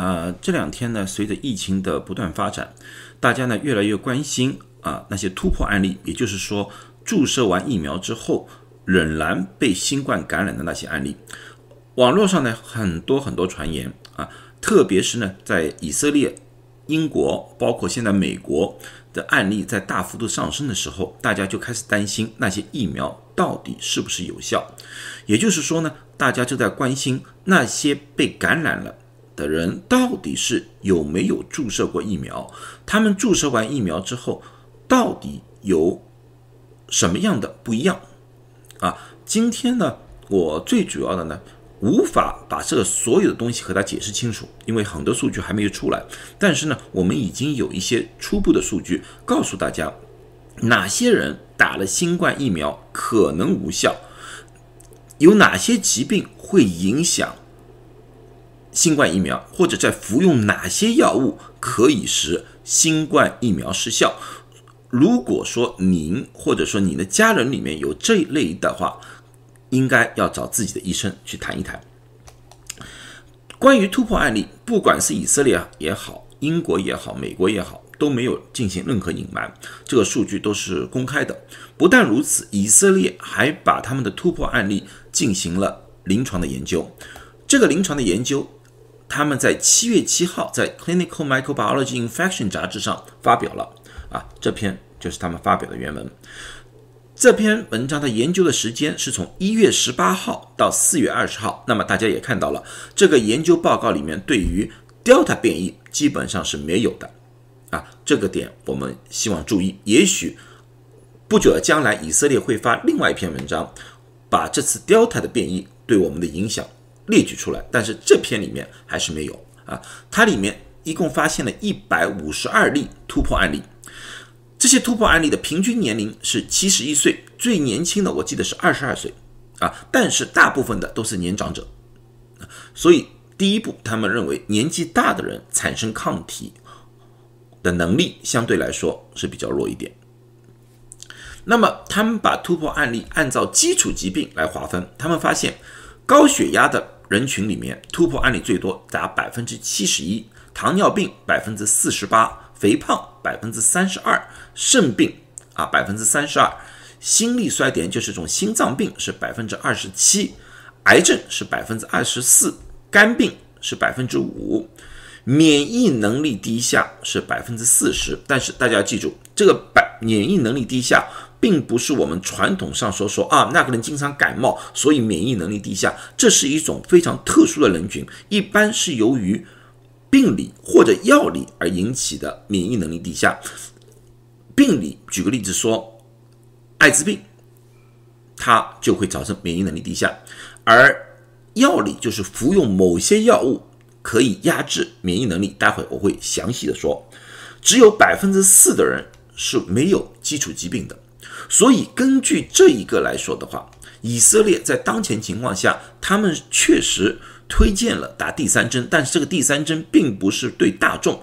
啊，这两天呢，随着疫情的不断发展，大家呢越来越关心啊那些突破案例，也就是说，注射完疫苗之后仍然被新冠感染的那些案例。网络上呢很多很多传言啊，特别是呢在以色列、英国，包括现在美国的案例在大幅度上升的时候，大家就开始担心那些疫苗到底是不是有效。也就是说呢，大家就在关心那些被感染了。的人到底是有没有注射过疫苗？他们注射完疫苗之后，到底有什么样的不一样？啊，今天呢，我最主要的呢，无法把这个所有的东西和他解释清楚，因为很多数据还没有出来。但是呢，我们已经有一些初步的数据，告诉大家哪些人打了新冠疫苗可能无效，有哪些疾病会影响。新冠疫苗或者在服用哪些药物可以使新冠疫苗失效？如果说您或者说你的家人里面有这一类的话，应该要找自己的医生去谈一谈。关于突破案例，不管是以色列也好，英国也好，美国也好，都没有进行任何隐瞒，这个数据都是公开的。不但如此，以色列还把他们的突破案例进行了临床的研究。这个临床的研究。他们在七月七号在《Clinical Microbiology Infection》杂志上发表了啊，这篇就是他们发表的原文。这篇文章的研究的时间是从一月十八号到四月二十号。那么大家也看到了，这个研究报告里面对于 Delta 变异基本上是没有的啊，这个点我们希望注意。也许不久的将来，以色列会发另外一篇文章，把这次 Delta 的变异对我们的影响。列举出来，但是这篇里面还是没有啊。它里面一共发现了一百五十二例突破案例，这些突破案例的平均年龄是七十一岁，最年轻的我记得是二十二岁啊。但是大部分的都是年长者，所以第一步，他们认为年纪大的人产生抗体的能力相对来说是比较弱一点。那么他们把突破案例按照基础疾病来划分，他们发现高血压的。人群里面突破案例最多，达百分之七十一，糖尿病百分之四十八，肥胖百分之三十二，肾病啊百分之三十二，心力衰竭就是种心脏病是百分之二十七，癌症是百分之二十四，肝病是百分之五，免疫能力低下是百分之四十。但是大家要记住，这个百免疫能力低下。并不是我们传统上所说啊，那个人经常感冒，所以免疫能力低下。这是一种非常特殊的人群，一般是由于病理或者药理而引起的免疫能力低下。病理，举个例子说，艾滋病，它就会造成免疫能力低下；而药理就是服用某些药物可以压制免疫能力。待会我会详细的说。只有百分之四的人是没有基础疾病的。所以，根据这一个来说的话，以色列在当前情况下，他们确实推荐了打第三针，但是这个第三针并不是对大众，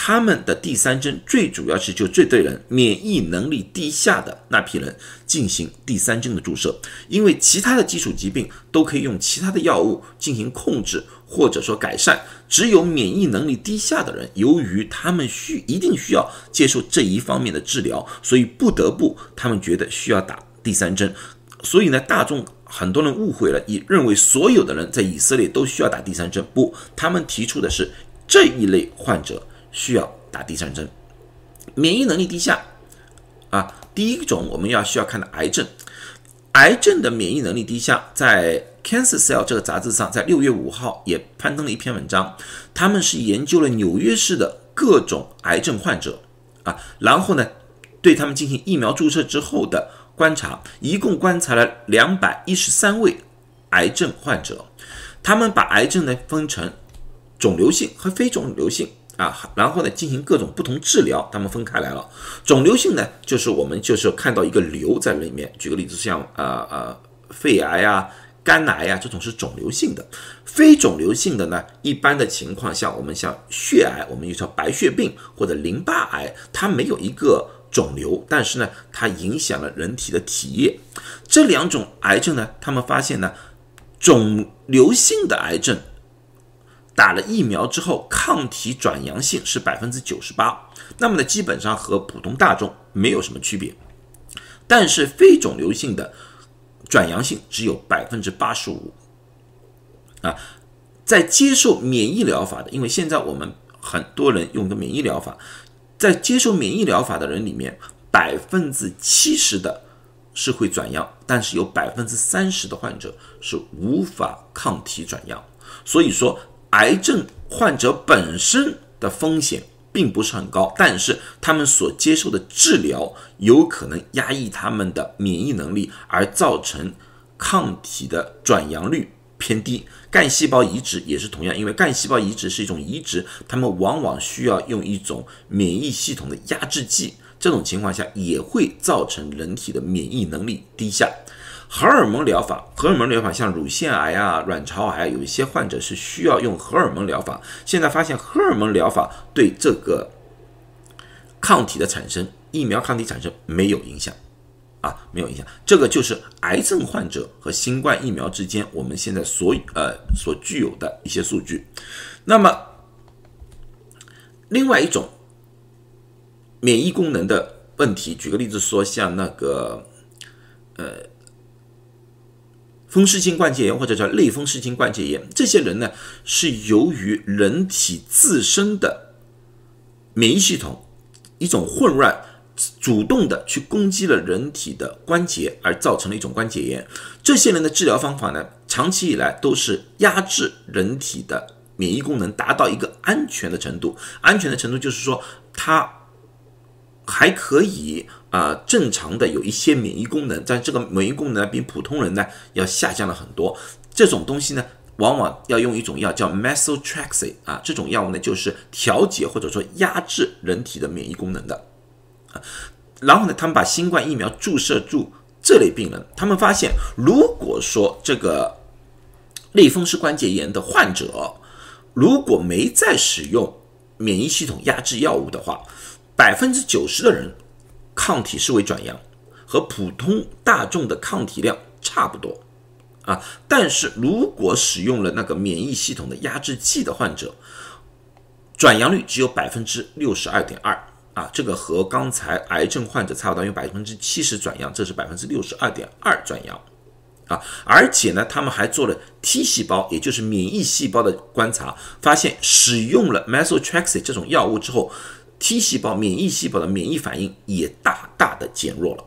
他们的第三针最主要是就这对人免疫能力低下的那批人进行第三针的注射，因为其他的基础疾病都可以用其他的药物进行控制或者说改善。只有免疫能力低下的人，由于他们需一定需要接受这一方面的治疗，所以不得不他们觉得需要打第三针。所以呢，大众很多人误会了，以认为所有的人在以色列都需要打第三针。不，他们提出的是这一类患者需要打第三针。免疫能力低下啊，第一种我们要需要看的癌症，癌症的免疫能力低下在。Cancer Cell 这个杂志上，在六月五号也刊登了一篇文章。他们是研究了纽约市的各种癌症患者啊，然后呢，对他们进行疫苗注射之后的观察，一共观察了两百一十三位癌症患者。他们把癌症呢分成肿瘤性和非肿瘤性啊，然后呢进行各种不同治疗。他们分开来了。肿瘤性呢，就是我们就是看到一个瘤在里面。举个例子，像呃呃肺癌啊。肝癌呀，这种是肿瘤性的；非肿瘤性的呢，一般的情况下，我们像血癌，我们又叫白血病或者淋巴癌，它没有一个肿瘤，但是呢，它影响了人体的体液。这两种癌症呢，他们发现呢，肿瘤性的癌症打了疫苗之后抗体转阳性是百分之九十八，那么呢，基本上和普通大众没有什么区别。但是非肿瘤性的转阳性只有百分之八十五。啊，在接受免疫疗法的，因为现在我们很多人用的免疫疗法，在接受免疫疗法的人里面，百分之七十的是会转阳，但是有百分之三十的患者是无法抗体转阳。所以说，癌症患者本身的风险。并不是很高，但是他们所接受的治疗有可能压抑他们的免疫能力，而造成抗体的转阳率偏低。干细胞移植也是同样，因为干细胞移植是一种移植，他们往往需要用一种免疫系统的压制剂，这种情况下也会造成人体的免疫能力低下。荷尔蒙疗法，荷尔蒙疗法像乳腺癌啊、卵巢癌，有一些患者是需要用荷尔蒙疗法。现在发现荷尔蒙疗法对这个抗体的产生、疫苗抗体产生没有影响啊，没有影响。这个就是癌症患者和新冠疫苗之间我们现在所呃所具有的一些数据。那么，另外一种免疫功能的问题，举个例子说，像那个呃。风湿性关节炎或者叫类风湿性关节炎，这些人呢是由于人体自身的免疫系统一种混乱，主动的去攻击了人体的关节，而造成了一种关节炎。这些人的治疗方法呢，长期以来都是压制人体的免疫功能，达到一个安全的程度。安全的程度就是说，他还可以。啊，正常的有一些免疫功能，但这个免疫功能比普通人呢要下降了很多。这种东西呢，往往要用一种药叫 methotrexate 啊，这种药物呢就是调节或者说压制人体的免疫功能的啊。然后呢，他们把新冠疫苗注射住这类病人，他们发现，如果说这个类风湿关节炎的患者如果没再使用免疫系统压制药物的话，百分之九十的人。抗体是为转阳，和普通大众的抗体量差不多啊。但是如果使用了那个免疫系统的压制剂的患者，转阳率只有百分之六十二点二啊。这个和刚才癌症患者差不多，有百分之七十转阳，这是百分之六十二点二转阳啊。而且呢，他们还做了 T 细胞，也就是免疫细胞的观察，发现使用了 methotrexate 这种药物之后。T 细胞免疫细胞的免疫反应也大大的减弱了。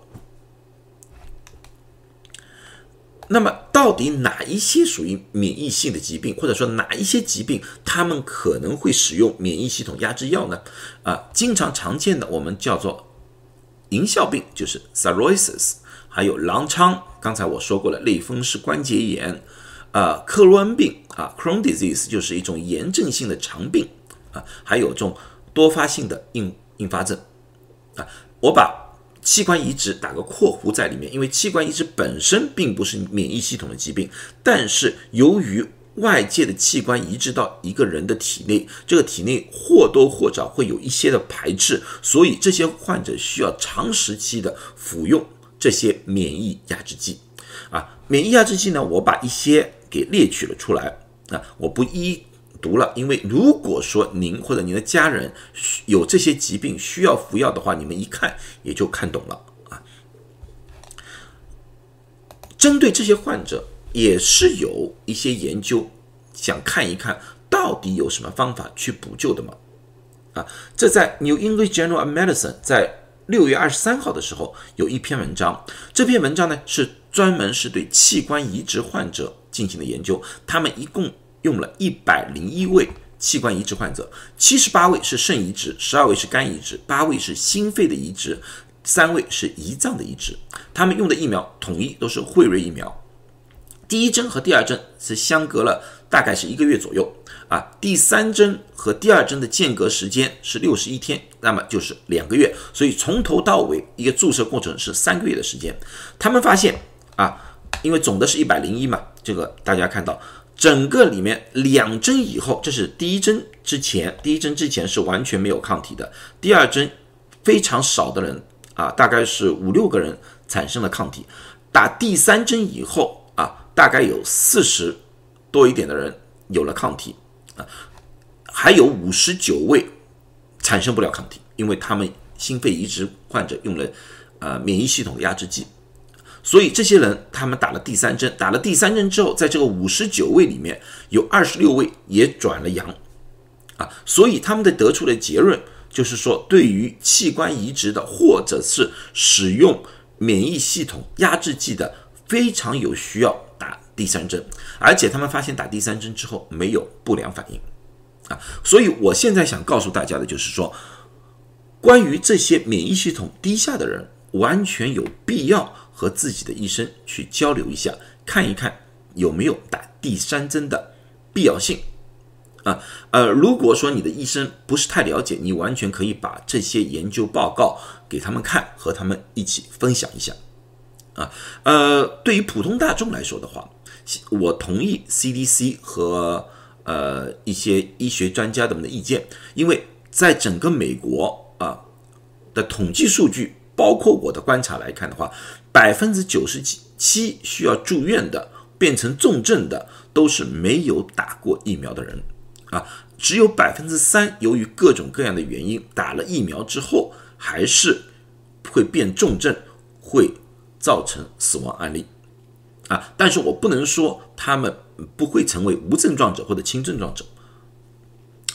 那么，到底哪一些属于免疫性的疾病，或者说哪一些疾病，他们可能会使用免疫系统压制药呢？啊，经常常见的我们叫做银屑病，就是 cirrhosis，还有狼疮，刚才我说过了，类风湿关节炎，啊，克罗恩病啊，Crohn disease 就是一种炎症性的肠病啊，还有这种。多发性的硬硬发症啊，我把器官移植打个括弧在里面，因为器官移植本身并不是免疫系统的疾病，但是由于外界的器官移植到一个人的体内，这个体内或多或少会有一些的排斥，所以这些患者需要长时期的服用这些免疫压制剂啊。免疫压制剂呢，我把一些给列举了出来啊，我不一。读了，因为如果说您或者您的家人有这些疾病需要服药的话，你们一看也就看懂了啊。针对这些患者，也是有一些研究，想看一看到底有什么方法去补救的嘛？啊，这在《New England Journal of Medicine》在六月二十三号的时候有一篇文章，这篇文章呢是专门是对器官移植患者进行的研究，他们一共。用了一百零一位器官移植患者，七十八位是肾移植，十二位是肝移植，八位是心肺的移植，三位是胰脏的移植。他们用的疫苗统一都是辉瑞疫苗，第一针和第二针是相隔了大概是一个月左右啊，第三针和第二针的间隔时间是六十一天，那么就是两个月，所以从头到尾一个注射过程是三个月的时间。他们发现啊，因为总的是一百零一嘛，这个大家看到。整个里面两针以后，这是第一针之前，第一针之前是完全没有抗体的。第二针非常少的人啊，大概是五六个人产生了抗体。打第三针以后啊，大概有四十多一点的人有了抗体啊。还有五十九位产生不了抗体，因为他们心肺移植患者用了呃免疫系统的压制剂，所以这些人他们打了第三针，打了第三针之后，在这个五十九位里面有二十六位也转了阳，啊，所以他们的得出的结论就是说，对于器官移植的或者是使用免疫系统压制剂的，非常有需要打第三针，而且他们发现打第三针之后没有不良反应。啊，所以我现在想告诉大家的就是说，关于这些免疫系统低下的人，完全有必要和自己的医生去交流一下，看一看有没有打第三针的必要性。啊，呃，如果说你的医生不是太了解，你完全可以把这些研究报告给他们看，和他们一起分享一下。啊，呃，对于普通大众来说的话，我同意 CDC 和。呃，一些医学专家们的意见，因为在整个美国啊的统计数据，包括我的观察来看的话，百分之九十七需要住院的、变成重症的，都是没有打过疫苗的人啊，只有百分之三由于各种各样的原因打了疫苗之后，还是会变重症，会造成死亡案例。啊，但是我不能说他们不会成为无症状者或者轻症状者，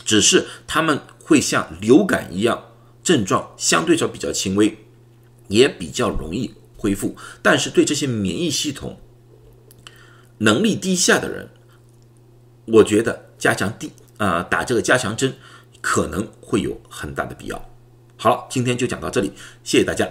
只是他们会像流感一样，症状相对上比较轻微，也比较容易恢复。但是对这些免疫系统能力低下的人，我觉得加强第啊打这个加强针可能会有很大的必要。好了，今天就讲到这里，谢谢大家。